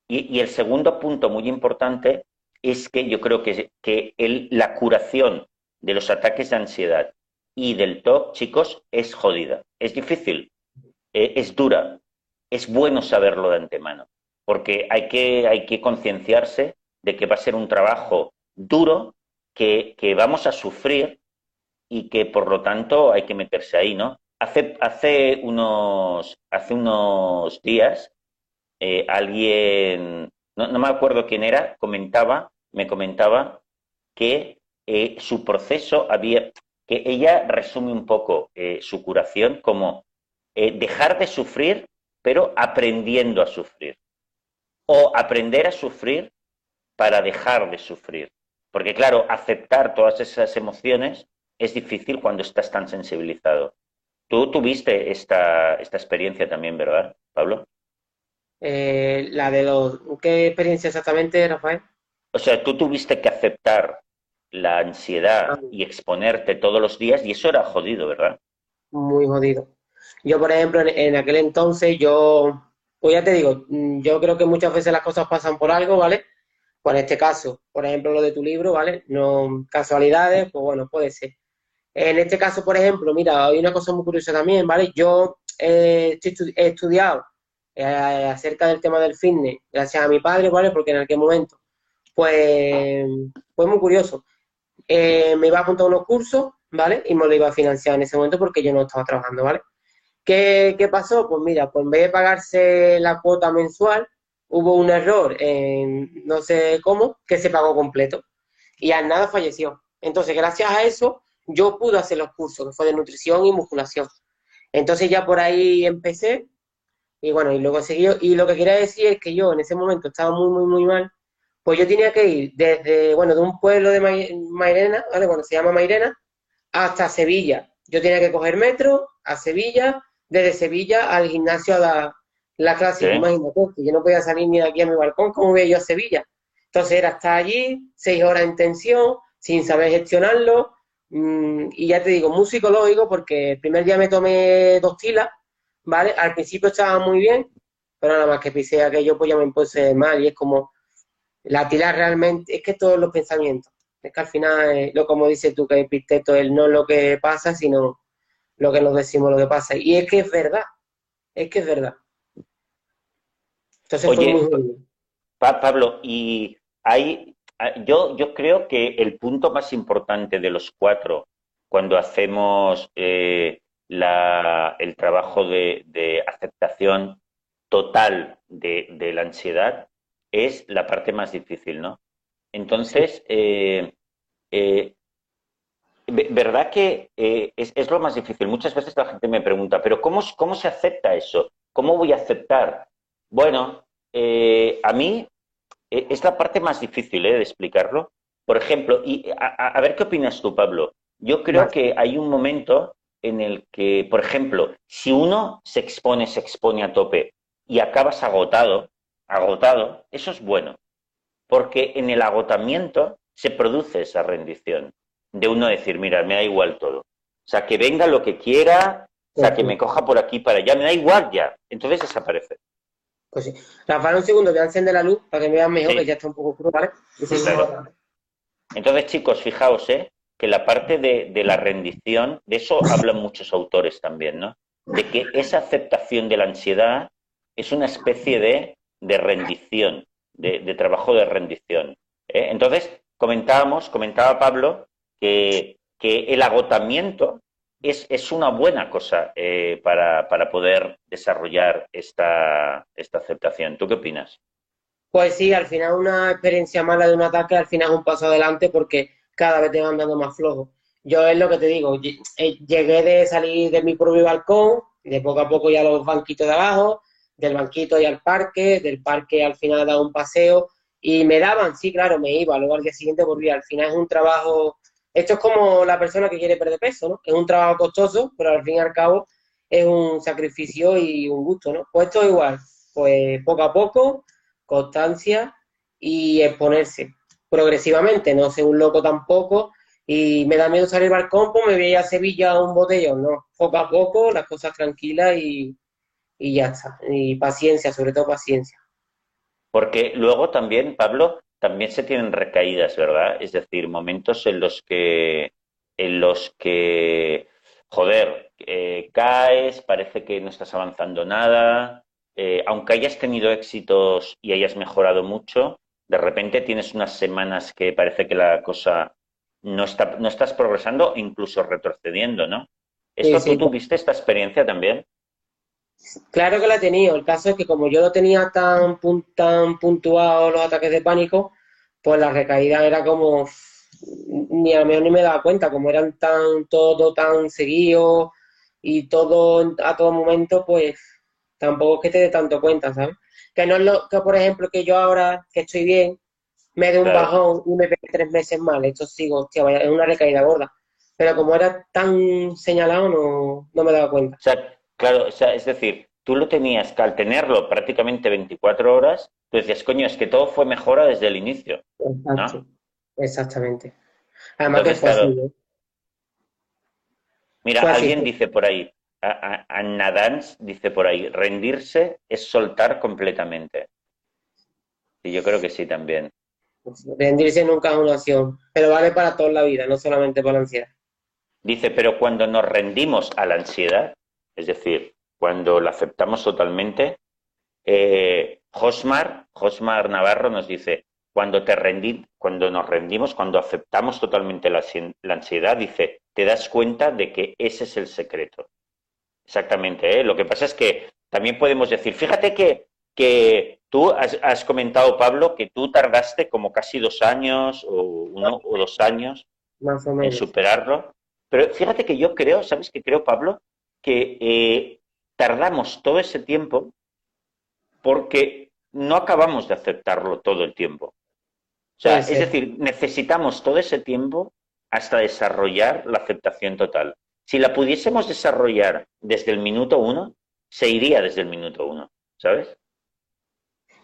Y, el segundo punto muy importante es que yo creo que, que la curación de los ataques de ansiedad y del TOC, chicos, es jodida. Es difícil, eh, es dura, es bueno saberlo de antemano, porque hay que, hay que concienciarse de que va a ser un trabajo duro que, vamos a sufrir y que por lo tanto hay que meterse ahí, ¿no? Hace, unos, días eh, alguien, no, me acuerdo quién era, comentaba, me comentaba que eh, su proceso había, que ella resume un poco eh, su curación como dejar de sufrir, pero aprendiendo a sufrir. O aprender a sufrir para dejar de sufrir. Porque claro, aceptar todas esas emociones es difícil cuando estás tan sensibilizado. Tú tuviste esta, esta experiencia también, ¿verdad, Pablo? Eh, la de los... ¿Qué experiencia exactamente, Rafael? O sea, tú tuviste que aceptar la ansiedad ah. y exponerte todos los días y eso era jodido, ¿verdad? Muy jodido. Yo, por ejemplo, en, aquel entonces, yo, pues ya te digo, yo creo que muchas veces las cosas pasan por algo, ¿vale? Pues en este caso, por ejemplo, lo de tu libro, ¿vale? No casualidades, pues bueno, puede ser. En este caso, por ejemplo, mira, hay una cosa muy curiosa también, ¿vale? Yo eh, he estudiado eh, acerca del tema del fitness gracias a mi padre, ¿vale? Porque en aquel momento, pues, fue muy curioso. Eh, me iba a apuntar unos cursos, ¿vale? Y me lo iba a financiar en ese momento porque yo no estaba trabajando, ¿vale? ¿Qué, qué pasó? Pues mira, pues en vez de pagarse la cuota mensual, hubo un error en no sé cómo, que se pagó completo. Y al nada falleció. Entonces, gracias a eso, yo pude hacer los cursos, que fue de nutrición y musculación. Entonces ya por ahí empecé, y bueno, y luego seguí. Y lo que quería decir es que yo en ese momento estaba muy, muy, muy mal, pues yo tenía que ir desde, bueno, de un pueblo de Mairena, ¿vale? Bueno, se llama Mairena, hasta Sevilla. Yo tenía que coger metro a Sevilla, desde Sevilla al gimnasio a la, la clase, imagínate, que yo no podía salir ni de aquí a mi balcón, como voy yo a Sevilla? Entonces era estar allí, seis horas en tensión, sin saber gestionarlo, y ya te digo, muy psicológico, porque el primer día me tomé dos tilas, ¿vale? Al principio estaba muy bien, pero nada más que pisé aquello, pues ya me puse mal, y es como, La tila realmente, es que todos los pensamientos, es que al final, lo como dices tú, que Epicteto es no lo que pasa, sino lo que nos decimos lo que pasa. Y es que es verdad, es que es verdad. Entonces Oye, Pablo, y hay, yo, yo creo que el punto más importante de los cuatro, cuando hacemos eh, la, el trabajo de, aceptación total de, la ansiedad, es la parte más difícil, ¿no? Entonces, eh, eh, ¿verdad que es, es, lo más difícil? Muchas veces la gente me pregunta, pero ¿cómo, cómo se acepta eso? ¿Cómo voy a aceptar? Bueno, a mí es la parte más difícil ¿eh? de explicarlo. Por ejemplo, y a, ver qué opinas tú, Pablo. Yo creo que hay un momento en el que, por ejemplo, si uno se expone, se expone a tope y acabas agotado, agotado, eso es bueno. Porque en el agotamiento se produce esa rendición de uno decir, mira, me da igual todo. O sea, que venga lo que quiera, o sea, que me coja por aquí para allá, me da igual ya. Entonces desaparece. Pues sí. Rafael, un segundo, voy a encender la luz para que me vean mejor, que ya está un poco oscuro, ¿vale? Entonces, chicos, fijaos, ¿eh? Que la parte de, la rendición, de eso hablan muchos autores también, ¿no? De que esa aceptación de la ansiedad es una especie de, rendición, de, trabajo de rendición. ¿eh? Entonces, comentábamos, comentaba Pablo, que, que el agotamiento es, una buena cosa eh, para, poder desarrollar esta, esta aceptación. ¿Tú qué opinas? Pues sí, al final una experiencia mala de un ataque, al final es un paso adelante porque cada vez te van dando más flojo. Yo es lo que te digo, eh, llegué de salir de mi propio balcón, de poco a poco ya los banquitos de abajo, del banquito y al parque, del parque al final he dado un paseo y me daban, sí, claro, me iba, luego al día siguiente volvía. Al final es un trabajo esto es como la persona que quiere perder peso, ¿no? Es un trabajo costoso, pero al fin y al cabo es un sacrificio y un gusto, ¿no? Pues esto es igual, pues poco a poco, constancia y exponerse progresivamente, no ser un loco tampoco y me da miedo salir al balcón, pues me voy a Sevilla a un botellón, ¿no? Poco a poco, las cosas tranquilas y, y ya está. Y paciencia, sobre todo paciencia. Porque luego también, Pablo, también se tienen recaídas, ¿verdad? Es decir, momentos en los que, en los que, joder, eh, caes, parece que no estás avanzando nada, eh, aunque hayas tenido éxitos y hayas mejorado mucho, de repente tienes unas semanas que parece que la cosa no, está, no estás progresando, incluso retrocediendo, ¿no? ¿Esto tú tuviste esta experiencia también? Claro que la he tenido. El caso es que como yo no tenía tan, tan puntuado los ataques de pánico, pues la recaída era como, ni a lo mejor ni me daba cuenta, como eran tan, todo tan seguido y todo a todo momento, pues tampoco es que te dé tanto cuenta, ¿sabes? Que no es lo que, por ejemplo, que yo ahora que estoy bien, me dé un bajón y me pegué tres meses mal, esto sigo, hostia, vaya, es una recaída gorda. Pero como era tan señalado, no, no me daba cuenta. O sea, claro, o sea, es decir, tú lo tenías que al tenerlo prácticamente 24 horas, tú decías, coño, es que todo fue mejora desde el inicio. Exactamente. Además que fue Mira, alguien dice por ahí, Anna Dance dice por ahí, rendirse es soltar completamente. Y yo creo que sí también. Rendirse nunca es una opción, pero vale para toda la vida, no solamente para la ansiedad. Dice, pero cuando nos rendimos a la ansiedad, es decir, cuando la aceptamos totalmente, eh, Josmar, Josmar Navarro nos dice, cuando, te rendí, cuando nos rendimos, cuando aceptamos totalmente la, ansiedad, dice, te das cuenta de que ese es el secreto. Exactamente, ¿eh? lo que pasa es que también podemos decir, fíjate que, que tú has, comentado, Pablo, que tú tardaste como casi dos años o uno o dos años en superarlo. Pero fíjate que yo creo, ¿sabes qué creo, Pablo? Que eh, tardamos todo ese tiempo porque no acabamos de aceptarlo todo el tiempo. O sea, es decir, necesitamos todo ese tiempo hasta desarrollar la aceptación total. Si la pudiésemos desarrollar desde el minuto uno, se iría desde el minuto uno, ¿sabes?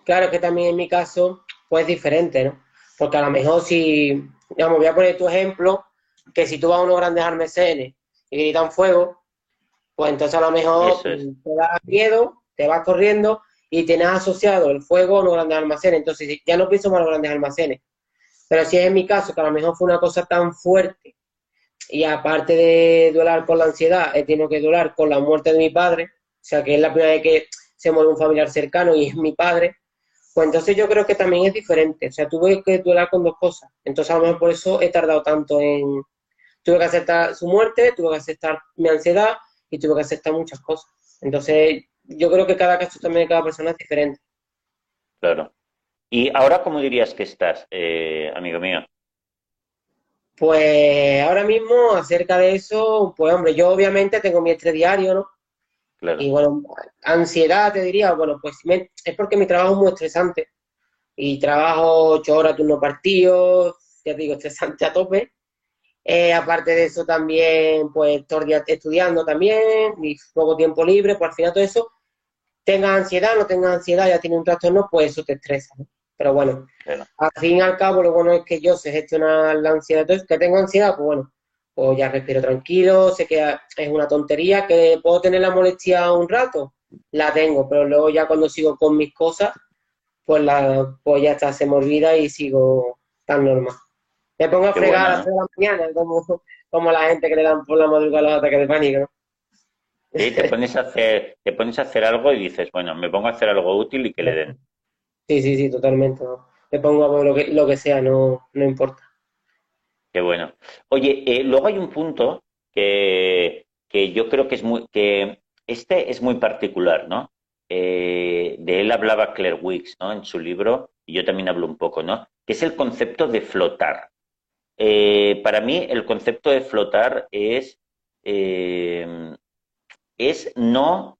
Claro que también en mi caso, pues es diferente, ¿no? Porque a lo mejor si, digamos, voy a poner tu ejemplo, que si tú vas a unos grandes almacenes y gritan fuego, pues entonces a lo mejor te da miedo, te vas corriendo y tienes asociado el fuego a los grandes almacenes. Entonces, ya no pienso más los grandes almacenes. Pero si es en mi caso, que a lo mejor fue una cosa tan fuerte y aparte de duelar con la ansiedad, he tenido que duelar con la muerte de mi padre, o sea, que es la primera vez que se muere un familiar cercano y es mi padre, pues entonces yo creo que también es diferente. O sea, tuve que duelar con dos cosas. Entonces, a lo mejor por eso he tardado tanto en... Tuve que aceptar su muerte, tuve que aceptar mi ansiedad y tuve que aceptar muchas cosas. Entonces, yo creo que cada caso también de cada persona es diferente. Claro. ¿Y ahora cómo dirías que estás, eh, amigo mío? Pues ahora mismo, acerca de eso, pues hombre, yo obviamente tengo mi estrés diario, ¿no? Claro. Y bueno, ansiedad te diría, bueno, pues es porque mi trabajo es muy estresante. Y trabajo ocho horas, turno partido, ya te digo, estresante a tope. Eh, aparte de eso también, pues estudiando también, y poco tiempo libre, pues al final todo eso, tenga ansiedad, no tenga ansiedad, ya tiene un trastorno, pues eso te estresa, ¿no? Pero bueno, al fin y al cabo, lo bueno es que yo sé gestionar la ansiedad. Entonces, que tengo ansiedad, pues bueno, pues ya respiro tranquilo, sé que es una tontería, que puedo tener la molestia un rato, la tengo, pero luego ya cuando sigo con mis cosas, pues, la, pues ya está, se me olvida y sigo tan normal. Me pongo a fregar a las de la mañana, como, como la gente que le dan por la madrugada los ataques de pánico, ¿no? Sí, te pones a hacer, te pones a hacer algo y dices, bueno, me pongo a hacer algo útil y que le den. Sí, sí, sí, totalmente. Me pongo a lo que, lo que sea, no, no importa. Qué bueno. Oye, eh, luego hay un punto que, yo creo que es muy, que este es muy particular, ¿no? Eh, de él hablaba Claire Wicks, ¿no? En su libro, y yo también hablo un poco, ¿no? Que es el concepto de flotar. Eh, para mí, el concepto de flotar es, es no,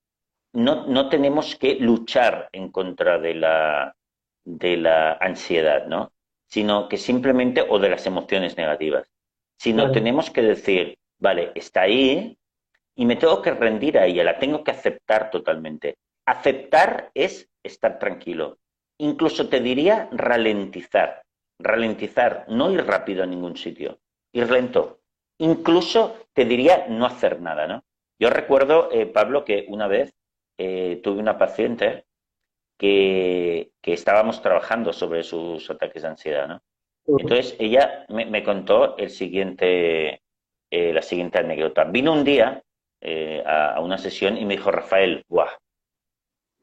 no, no tenemos que luchar en contra de la, de la ansiedad, ¿no? Sino que simplemente, o de las emociones negativas, sino tenemos que decir, vale, está ahí y me tengo que rendir a ella, la tengo que aceptar totalmente. Aceptar es estar tranquilo. Incluso te diría ralentizar, ralentizar, no ir rápido a ningún sitio, ir lento. Incluso te diría no hacer nada, ¿no? Yo recuerdo, eh, Pablo, que una vez eh, tuve una paciente que, estábamos trabajando sobre sus ataques de ansiedad, ¿no? Entonces ella me, contó el siguiente, eh, la siguiente anécdota. Vino un día eh, a, una sesión y me dijo, Rafael, guau,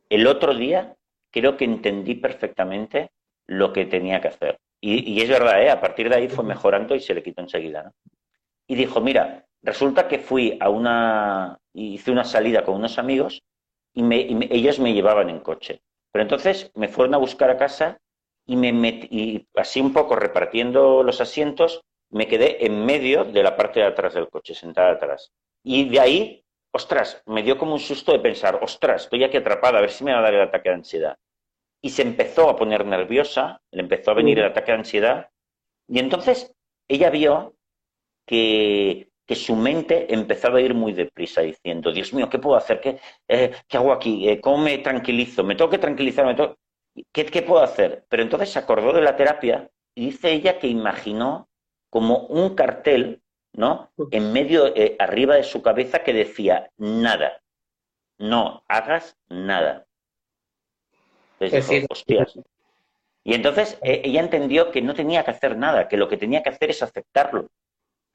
el otro día creo que entendí perfectamente lo que tenía que hacer. Y, es verdad, ¿eh? a partir de ahí fue mejorando y se le quitó enseguida. ¿no? Y dijo, mira, resulta que fui a una, hice una salida con unos amigos y, ellos me llevaban en coche. Pero entonces me fueron a buscar a casa y me metí, así un poco repartiendo los asientos, me quedé en medio de la parte de atrás del coche, sentada atrás. Y de ahí, ostras, me dio como un susto de pensar, ostras, estoy aquí atrapada, a ver si me va a dar el ataque de ansiedad. Y se empezó a poner nerviosa, le empezó a venir el ataque de ansiedad, y entonces ella vio que que su mente empezaba a ir muy deprisa diciendo, Dios mío, ¿qué puedo hacer? ¿Qué, eh, hago aquí? Eh, ¿Cómo me tranquilizo? ¿Me tengo que tranquilizar? ¿Qué, puedo hacer? Pero entonces se acordó de la terapia y dice ella que imaginó como un cartel, ¿no? En medio, eh, arriba de su cabeza que decía, nada, no hagas nada. Entonces hostias. Y entonces ella entendió que no tenía que hacer nada, que lo que tenía que hacer es aceptarlo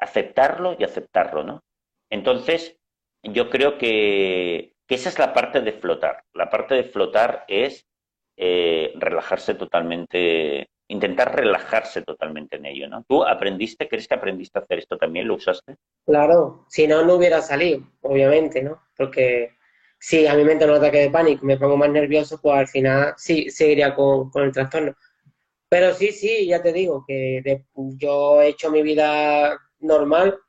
aceptarlo y aceptarlo, ¿no? Entonces, yo creo que, esa es la parte de flotar. La parte de flotar es eh, relajarse totalmente, intentar relajarse totalmente en ello, ¿no? ¿Tú aprendiste, crees que aprendiste a hacer esto también? ¿Lo usaste? Claro, si no, no hubiera salido, obviamente, ¿no? Porque si a mi mente un ataque de pánico, me pongo más nervioso, pues al final sí seguiría con, con el trastorno. Pero sí, sí, ya te digo que yo he hecho mi vida normal,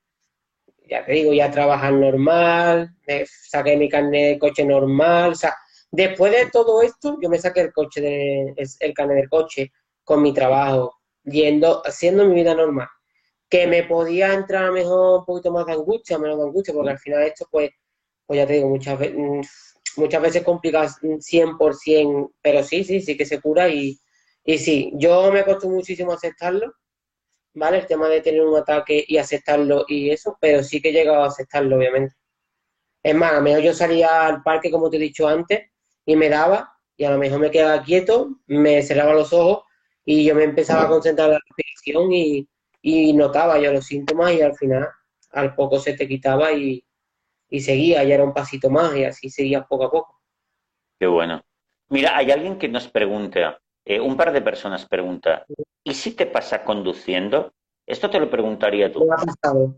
ya te digo, ya trabajar normal, saqué mi carnet de coche normal, o sea, después de todo esto, yo me saqué el coche de, el carnet del coche con mi trabajo, yendo, haciendo mi vida normal. Que me podía entrar mejor un poquito más de angustia, menos de angustia, porque al final esto, pues, pues ya te digo, muchas veces, muchas veces complica 100%, pero sí, sí, sí que se cura y, y sí, yo me costó muchísimo aceptarlo, ¿vale? El tema de tener un ataque y aceptarlo y eso, pero sí que he llegado a aceptarlo, obviamente. Es más, a lo mejor yo salía al parque, como te he dicho antes, y me daba, y a lo mejor me quedaba quieto, me cerraba los ojos y yo me empezaba a concentrar en la respiración y, y notaba yo los síntomas y al final, al poco se te quitaba y, y seguía, ya era un pasito más y así seguía poco a poco. Qué bueno. Mira, hay alguien que nos pregunta, eh, un par de personas pregunta, ¿y si te pasa conduciendo? Esto te lo preguntaría tú. Me ha pasado.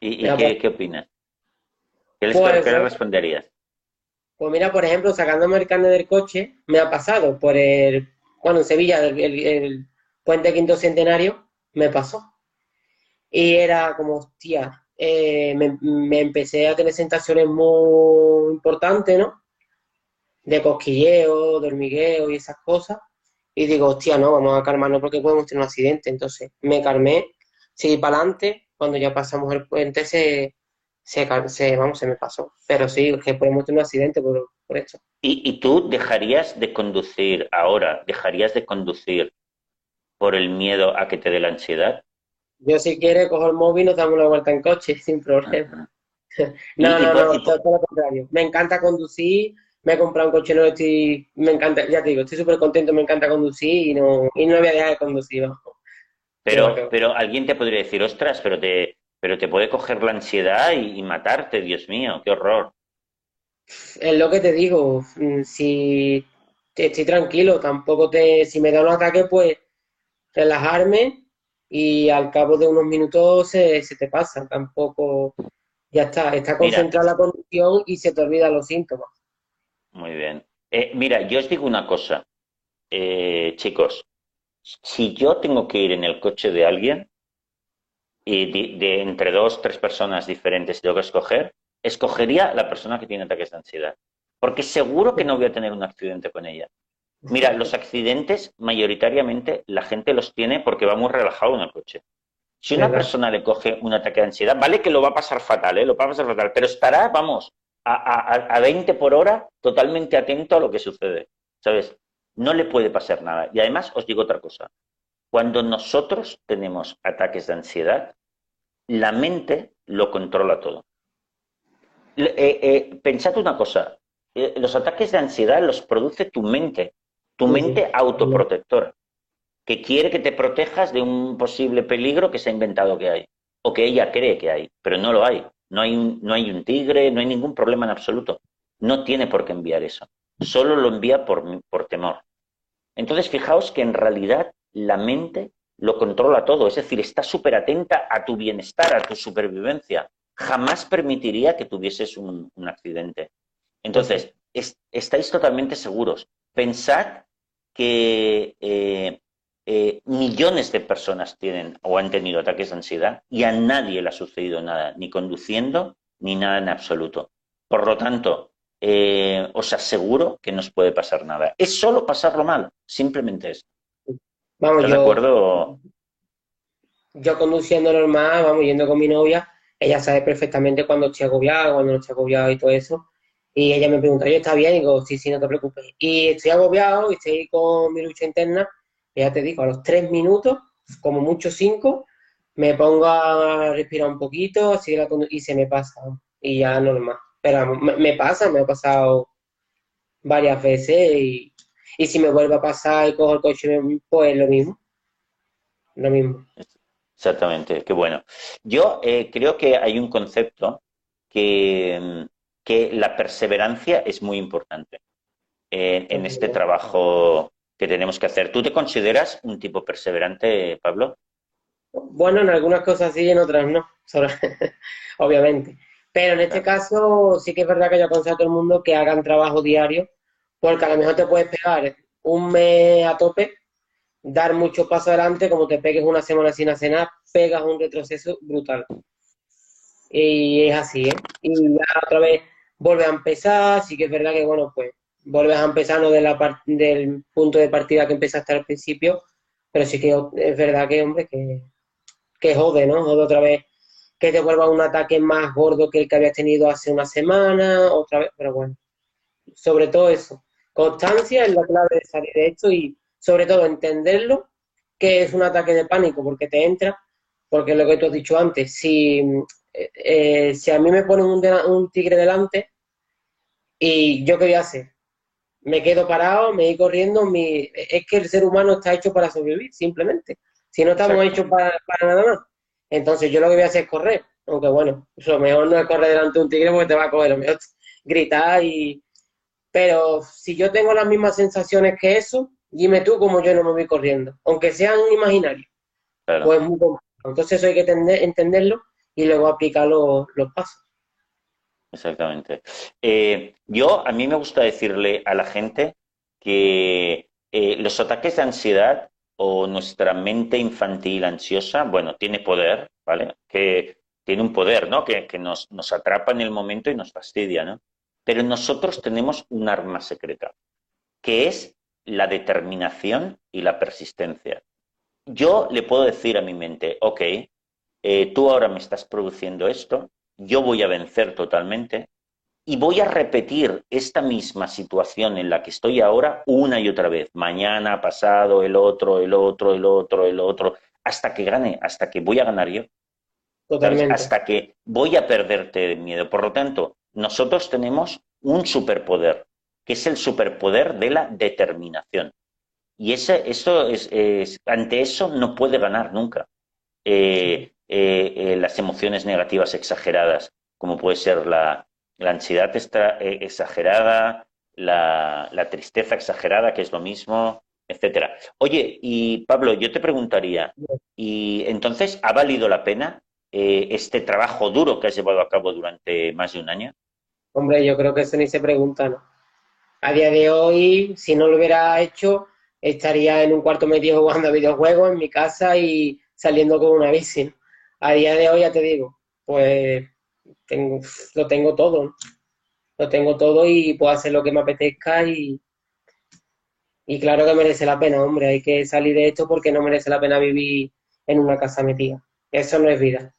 ¿Y, qué, opinas? ¿Qué, les, pues, le responderías? Pues mira, por ejemplo, sacándome el carnet del coche, me ha pasado por el, bueno, en Sevilla, el, puente quinto centenario, me pasó. Y era como, hostia, eh, me, empecé a tener sensaciones muy importantes, ¿no? De cosquilleo, de hormigueo y esas cosas. Y digo, hostia, no, vamos a calmarnos porque podemos tener un accidente. Entonces me calmé, seguí para adelante. Cuando ya pasamos el puente se, se, vamos, se me pasó. Pero sí, que podemos tener un accidente por, por esto. ¿Y, ¿Y tú dejarías de conducir ahora, dejarías de conducir por el miedo a que te dé la ansiedad? Yo si quiere cojo el móvil y nos damos una vuelta en coche sin problema. no, no, no, todo, lo contrario. Me encanta conducir, me he comprado un coche nuevo, estoy, me encanta, ya te digo, estoy súper contento, me encanta conducir y no, y no voy a dejar de conducir. Pero, pero alguien te podría decir, ostras, pero te, pero te puede coger la ansiedad y, matarte, Dios mío, qué horror. Es lo que te digo, mm, si estoy tranquilo, tampoco te, si me da un ataque, pues relajarme y al cabo de unos minutos se, te pasa, tampoco, ya está, está concentrada la condición y se te olvidan los síntomas. Muy bien. Eh, mira, yo os digo una cosa, eh, chicos, si yo tengo que ir en el coche de alguien, y de, entre dos, tres personas diferentes tengo que escoger, escogería la persona que tiene ataques de ansiedad. Porque seguro que no voy a tener un accidente con ella. Mira, los accidentes mayoritariamente la gente los tiene porque va muy relajado en el coche. Si una persona le coge un ataque de ansiedad, vale que lo va a pasar fatal, ¿eh? lo va a pasar fatal, pero estará, vamos, a, a, a 20 por hora totalmente atento a lo que sucede. ¿Sabes? No le puede pasar nada. Y además os digo otra cosa. Cuando nosotros tenemos ataques de ansiedad, la mente lo controla todo. Eh, eh, pensad una cosa, eh, los ataques de ansiedad los produce tu mente, tu mente autoprotectora, que quiere que te protejas de un posible peligro que se ha inventado que hay, o que ella cree que hay, pero no lo hay. No hay un, no hay un tigre, no hay ningún problema en absoluto. No tiene por qué enviar eso. Solo lo envía por, por temor. Entonces, fijaos que en realidad la mente lo controla todo, es decir, está súper atenta a tu bienestar, a tu supervivencia. Jamás permitiría que tuvieses un, accidente. Entonces, estáis totalmente seguros. Pensad que eh, eh, millones de personas tienen o han tenido ataques de ansiedad y a nadie le ha sucedido nada, ni conduciendo, ni nada en absoluto. Por lo tanto, eh, os aseguro que no os puede pasar nada. Es solo pasarlo mal, simplemente eso. Vamos, yo, yo conduciendo normal, vamos, yendo con mi novia, ella sabe perfectamente cuando estoy agobiado, cuando no estoy agobiado y todo eso. Y ella me pregunta, ¿yo está bien? Y digo, sí, sí, no te preocupes. Y estoy agobiado y estoy con mi lucha interna. Y ya te digo, a los tres minutos, como mucho cinco, me pongo a respirar un poquito así y se me pasa. Y ya normal. Pero me, pasa, me ha pasado varias veces y y si me vuelve a pasar y cojo el coche, pues lo mismo. Lo mismo. Exactamente, qué bueno. Yo eh, creo que hay un concepto que, que, la perseverancia es muy importante en, este trabajo que tenemos que hacer. ¿Tú te consideras un tipo perseverante, Pablo? Bueno, en algunas cosas sí y en otras no, obviamente. Pero en este caso sí que es verdad que yo aconsejo a todo el mundo que hagan trabajo diario porque a lo mejor te puedes pegar un mes a tope, dar mucho paso adelante, como te pegues una semana sin hacer nada, pegas un retroceso brutal. Y es así, ¿eh? Y ya otra vez vuelves a empezar, sí que es verdad que, bueno, pues vuelves a empezar no de la del punto de partida que empezaste al principio, pero sí que es verdad que, hombre, que, que jode, ¿no? Jode otra vez que te vuelva un ataque más gordo que el que habías tenido hace una semana, otra vez, pero bueno, sobre todo eso, Constancia es la clave de salir de esto y sobre todo entenderlo, que es un ataque de pánico porque te entra, porque lo que tú has dicho antes, si, eh, si a mí me ponen un, un, tigre delante y yo qué voy a hacer, me quedo parado, me voy corriendo, mi... es que el ser humano está hecho para sobrevivir, simplemente. Si no estamos hechos para, nada más. Entonces yo lo que voy a hacer es correr, aunque bueno, lo mejor no es correr delante de un tigre porque te va a coger, lo mejor gritar y... Pero si yo tengo las mismas sensaciones que eso, dime tú cómo yo no me voy corriendo, aunque sean imaginarios. Pues muy Entonces eso hay que entenderlo y luego aplicar los, pasos. Exactamente. Eh, yo, a mí me gusta decirle a la gente que eh, los ataques de ansiedad o nuestra mente infantil ansiosa, bueno, tiene poder, ¿vale? Que tiene un poder, ¿no? Que, nos, nos, atrapa en el momento y nos fastidia, ¿no? Pero nosotros tenemos un arma secreta, que es la determinación y la persistencia. Yo le puedo decir a mi mente, ok, eh, tú ahora me estás produciendo esto, yo voy a vencer totalmente y voy a repetir esta misma situación en la que estoy ahora una y otra vez, mañana, pasado, el otro, el otro, el otro, el otro, hasta que gane, hasta que voy a ganar yo. Totalmente. Hasta que voy a perderte miedo. Por lo tanto, nosotros tenemos un superpoder, que es el superpoder de la determinación. Y ese, eso es, ante eso no puede ganar nunca. Eh, eh, eh, las emociones negativas exageradas, como puede ser la, ansiedad eh, exagerada, la, tristeza exagerada, que es lo mismo, etcétera. Oye, y Pablo, yo te preguntaría, ¿y entonces ha valido la pena este trabajo duro que has llevado a cabo durante más de un año? Hombre, yo creo que eso ni se pregunta. A día de hoy, si no lo hubiera hecho, estaría en un cuarto medio jugando a videojuegos en mi casa y saliendo con una bici a día de hoy ya te digo, pues tengo, lo tengo todo, lo tengo todo y puedo hacer lo que me apetezca y, y claro que merece la pena, hombre, hay que salir de esto porque no merece la pena vivir en una casa metida. Eso no es vida.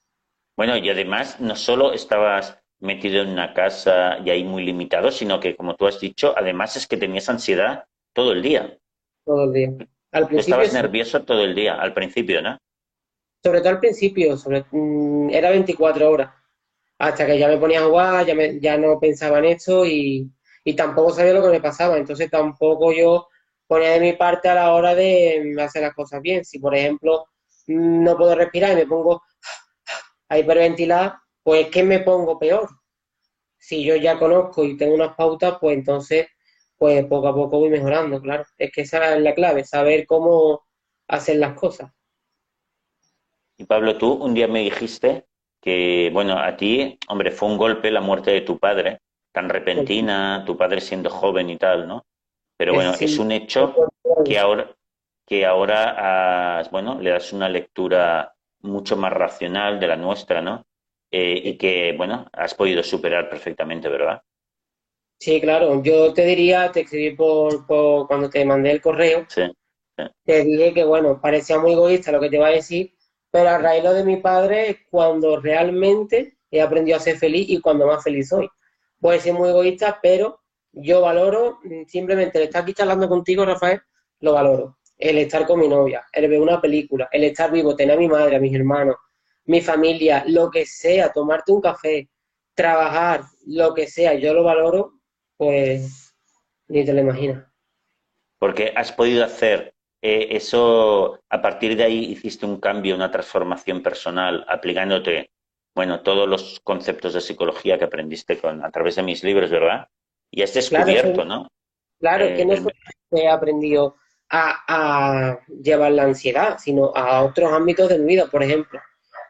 Bueno, y además no solo estabas metido en una casa y ahí muy limitado, sino que, como tú has dicho, además es que tenías ansiedad todo el día. Todo el día. Al principio, estabas nervioso todo el día, al principio, ¿no? Sobre todo al principio, sobre, mm, era 24 horas, hasta que ya me ponía a jugar, ya, ya no pensaba en esto y, tampoco sabía lo que me pasaba, entonces tampoco yo ponía de mi parte a la hora de hacer las cosas bien. Si, por ejemplo, no puedo respirar y me pongo a hiperventilar, pues que me pongo peor. Si yo ya conozco y tengo unas pautas, pues entonces, pues poco a poco voy mejorando, claro. Es que esa es la clave, saber cómo hacer las cosas. Y Pablo, tú un día me dijiste que, bueno, a ti, hombre, fue un golpe la muerte de tu padre, tan repentina, tu padre siendo joven y tal, ¿no? Pero bueno, es un hecho que ahora, que ahora bueno, le das una lectura mucho más racional de la nuestra, ¿no? Eh, y que, bueno, has podido superar perfectamente, ¿verdad? Sí, claro. Yo te diría, te escribí por, cuando te mandé el correo, sí, te dije que, bueno, parecía muy egoísta lo que te iba a decir, pero a raíz de mi padre es cuando realmente he aprendido a ser feliz y cuando más feliz soy. Puede ser muy egoísta, pero yo valoro simplemente el estar aquí charlando contigo, Rafael, lo valoro. El estar con mi novia, el ver una película, el estar vivo, tener a mi madre, a mis hermanos, mi familia, lo que sea, tomarte un café, trabajar, lo que sea, yo lo valoro, pues ni te lo imaginas. Porque has podido hacer eh, eso, a partir de ahí hiciste un cambio, una transformación personal, aplicándote, bueno, todos los conceptos de psicología que aprendiste con, a través de mis libros, ¿verdad? Y has descubierto, ¿no? Claro, que no eh, he aprendido a, llevar la ansiedad, sino a otros ámbitos de mi vida, por ejemplo.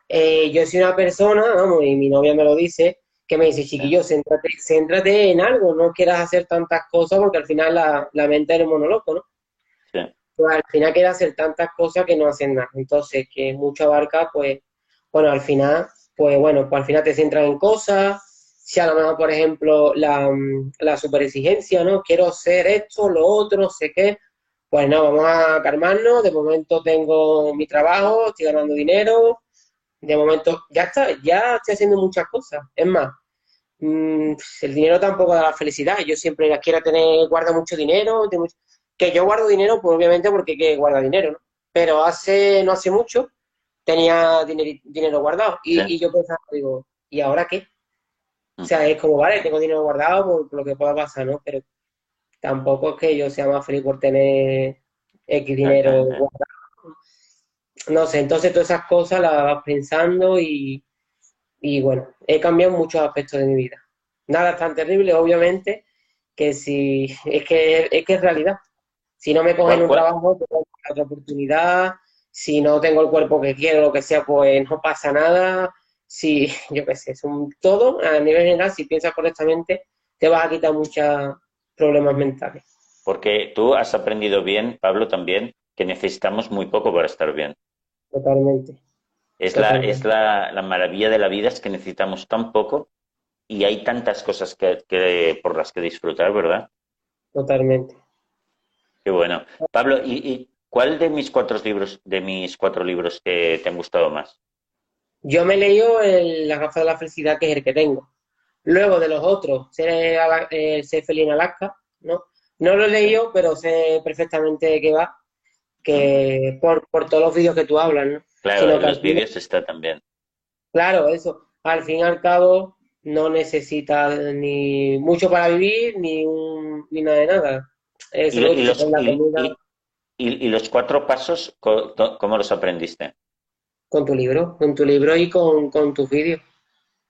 Eh, yo soy una persona, vamos, y mi novia me lo dice, que me dice, chiquillo, céntrate, céntrate en algo, no quieras hacer tantas cosas porque al final la, la mente es monoloco, ¿no? Pues al final queda hacer tantas cosas que no hacen nada. Entonces, que mucho abarca, pues, bueno, al final, pues bueno, pues al final te centras en cosas, si a lo mejor, por ejemplo, la, la super exigencia, ¿no? Quiero ser esto, lo otro, sé qué, pues no, vamos a calmarnos, de momento tengo mi trabajo, estoy ganando dinero, de momento, ya está, ya estoy haciendo muchas cosas. Es más, mm, el dinero tampoco da la felicidad, yo siempre quiero tener, guarda mucho dinero, que yo guardo dinero, pues obviamente porque que guarda dinero, ¿no? Pero hace, no hace mucho, tenía dinero, dinero guardado. Y, yo pensaba, digo, ¿y ahora qué? O sea, es como, vale, tengo dinero guardado por, lo que pueda pasar, ¿no? Pero tampoco es que yo sea más feliz por tener X dinero No sé, entonces todas esas cosas las vas pensando y, y bueno, he cambiado muchos aspectos de mi vida. Nada tan terrible, obviamente, que si es que es que es realidad. Si no me cogen un trabajo, tengo otra oportunidad. Si no tengo el cuerpo que quiero, lo que sea, pues no pasa nada. Si, yo qué sé, es un todo a nivel general, si piensas correctamente, te vas a quitar muchos problemas mentales. Porque tú has aprendido bien, Pablo, también, que necesitamos muy poco para estar bien. Totalmente. Es, La, es la, la, maravilla de la vida, es que necesitamos tan poco y hay tantas cosas que, por las que disfrutar, ¿verdad? Totalmente. Qué bueno. Pablo, ¿y, cuál de mis cuatro libros, de mis cuatro libros te, te han gustado más? Yo me he leído el, La gafa de la felicidad, que es el que tengo. Luego de los otros, Ser, eh, feliz en Alaska, ¿no? No lo he leído, pero sé perfectamente de qué va, que por, por todos los vídeos que tú hablas, ¿no? Claro, en los vídeos está también. Claro, eso. Al fin y al cabo, no necesita ni mucho para vivir, ni, ni nada de nada. ¿Y, los, cuatro pasos, cómo los aprendiste? Con tu libro, con tu libro y con, tus vídeos.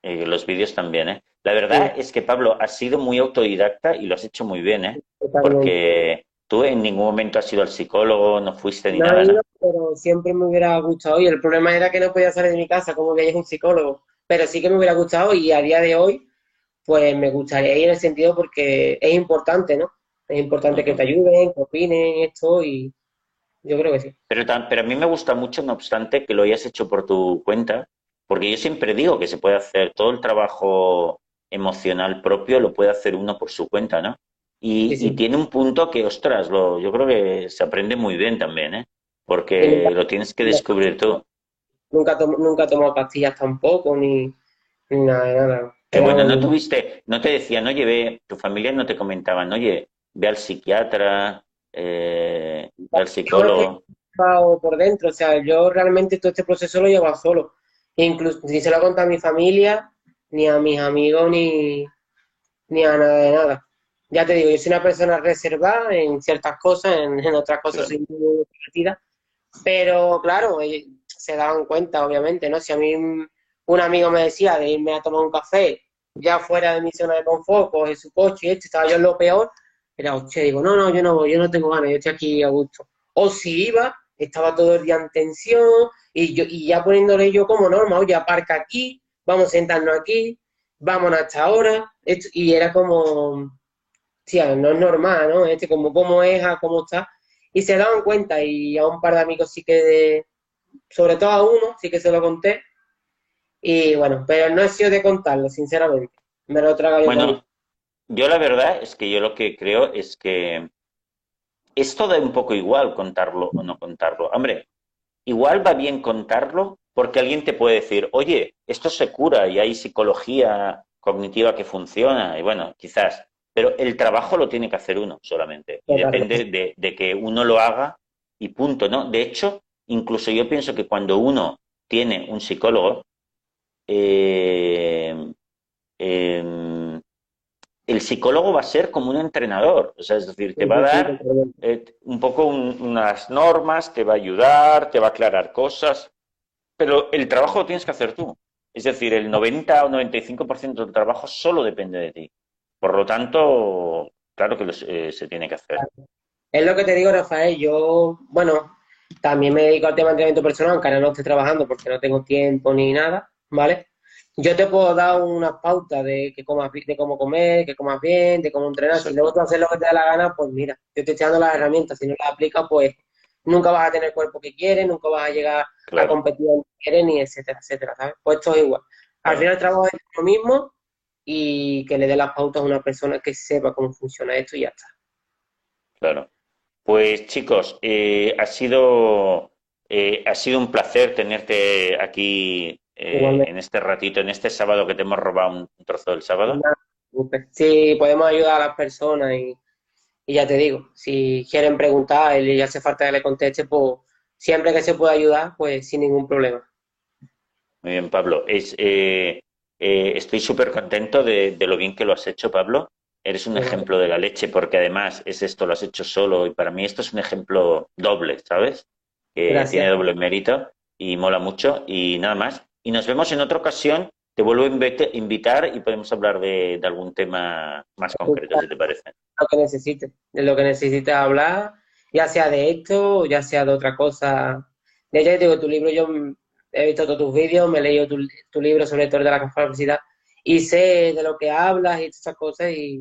Y los vídeos también, ¿eh? La verdad es que, Pablo, has sido muy autodidacta y lo has hecho muy bien, ¿eh? Porque tú en ningún momento has ido al psicólogo, no fuiste ni nada. pero siempre me hubiera gustado. Y el problema era que no podía salir de mi casa, como que hay un psicólogo pero sí que me hubiera gustado y a día de hoy, pues me gustaría ir en el sentido porque es importante, ¿no? Es importante que te ayuden, que opinen esto y yo creo que sí. Pero, pero a mí me gusta mucho, no obstante, que lo hayas hecho por tu cuenta, porque yo siempre digo que se puede hacer todo el trabajo emocional propio, lo puede hacer uno por su cuenta, ¿no? Y, tiene un punto que, ostras, lo, yo creo que se aprende muy bien también, ¿eh? Porque lo tienes que descubrir tú. Nunca, tomo, nunca tomo pastillas tampoco, ni, nada de nada. bueno, no tuviste, no te decían, oye, ve, tu familia no te comentaban, oye, ve al psiquiatra, eh, ve al psicólogo. Por dentro, o sea, yo realmente todo este proceso lo llevo solo. Incluso ni se lo he a mi familia, ni a mis amigos, ni, ni a nada de nada. Ya te digo, yo soy una persona reservada en ciertas cosas, en, otras cosas soy muy divertida. Pero claro, eh, se daban cuenta, obviamente, ¿no? Si a mí un amigo me decía de irme a tomar un café ya fuera de mi zona de confort, coge su coche y esto, estaba yo en lo peor, era, hostia, digo, no, no, yo no voy, yo no tengo ganas, yo estoy aquí a gusto. O si iba, estaba todo el día en tensión y, yo, y ya poniéndole yo como norma, oye, aparca aquí, vamos a sentarnos aquí, vámonos hasta ahora, y era como, sí, no es normal, ¿no? Este, como cómo es, cómo está, y se daban cuenta y a un par de amigos sí que sobre todo a uno, sí que se lo conté. Y bueno, pero no he sido de contarlo, sinceramente. Me lo trago yo. Bueno, yo la verdad es que yo lo que creo es que es todo un poco igual contarlo o no contarlo. Hombre, igual va bien contarlo porque alguien te puede decir, oye, esto se cura y hay psicología cognitiva que funciona. Y bueno, quizás, pero el trabajo lo tiene que hacer uno solamente. Y depende de, de, que uno lo haga y punto, ¿no? De hecho, Incluso yo pienso que cuando uno tiene un psicólogo, eh, em, el psicólogo va a ser como un entrenador, o sea, es decir, te va a dar eh, un poco unas normas, te va a ayudar, te va a aclarar cosas, pero el trabajo lo tienes que hacer tú. Es decir, el 90 o 95% del trabajo solo depende de ti. Por lo tanto, claro que eh, se tiene que hacer. Es lo que te digo, Rafael. Yo, bueno, también me dedico al tema de entrenamiento personal, aunque ahora no estoy trabajando porque no tengo tiempo ni nada, ¿vale? Yo te puedo dar unas pautas de, que comas, de cómo comer, que comas bien, de cómo entrenar. Si luego tú haces lo que te da la gana, pues mira, yo te estoy dando las herramientas. Si no las aplicas, pues nunca vas a tener el cuerpo que quieres, nunca vas a llegar a competir en que quieres, ni etcétera, etcétera, ¿sabes? Pues esto es igual. Al final el trabajo es lo mismo y que le dé las pautas a una persona que sepa cómo funciona esto y ya está. Claro. Pues chicos, eh, ha sido eh, ha sido un placer tenerte aquí eh, en este ratito, en este sábado que te hemos robado un trozo del sábado. Sí, podemos ayudar a las personas y, ya te digo, si quieren preguntar y hace falta que le conteste, pues siempre que se pueda ayudar, pues sin ningún problema. Muy bien, Pablo. Es, estoy súper contento de, de, lo bien que lo has hecho, Pablo. Eres un ejemplo de la leche porque además es esto, lo has hecho solo y para mí esto es un ejemplo doble, ¿sabes? Que tiene doble mérito y mola mucho y nada más. Y nos vemos en otra ocasión. Te vuelvo a invitar y podemos hablar de, algún tema más concreto, si te parece. Lo que necesites, de lo que necesites hablar, ya sea de esto, ya sea de otra cosa. De hecho, digo, tu libro, yo he visto todos tus vídeos, me he leído tu, libro sobre todo de la capacidad y sé de lo que hablas y esas cosas y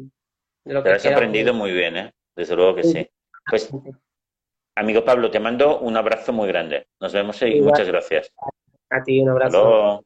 de lo que has aprendido muy bien, ¿eh? Desde luego que sí. Pues, amigo Pablo, te mando un abrazo muy grande. Nos vemos y muchas gracias. A ti un abrazo.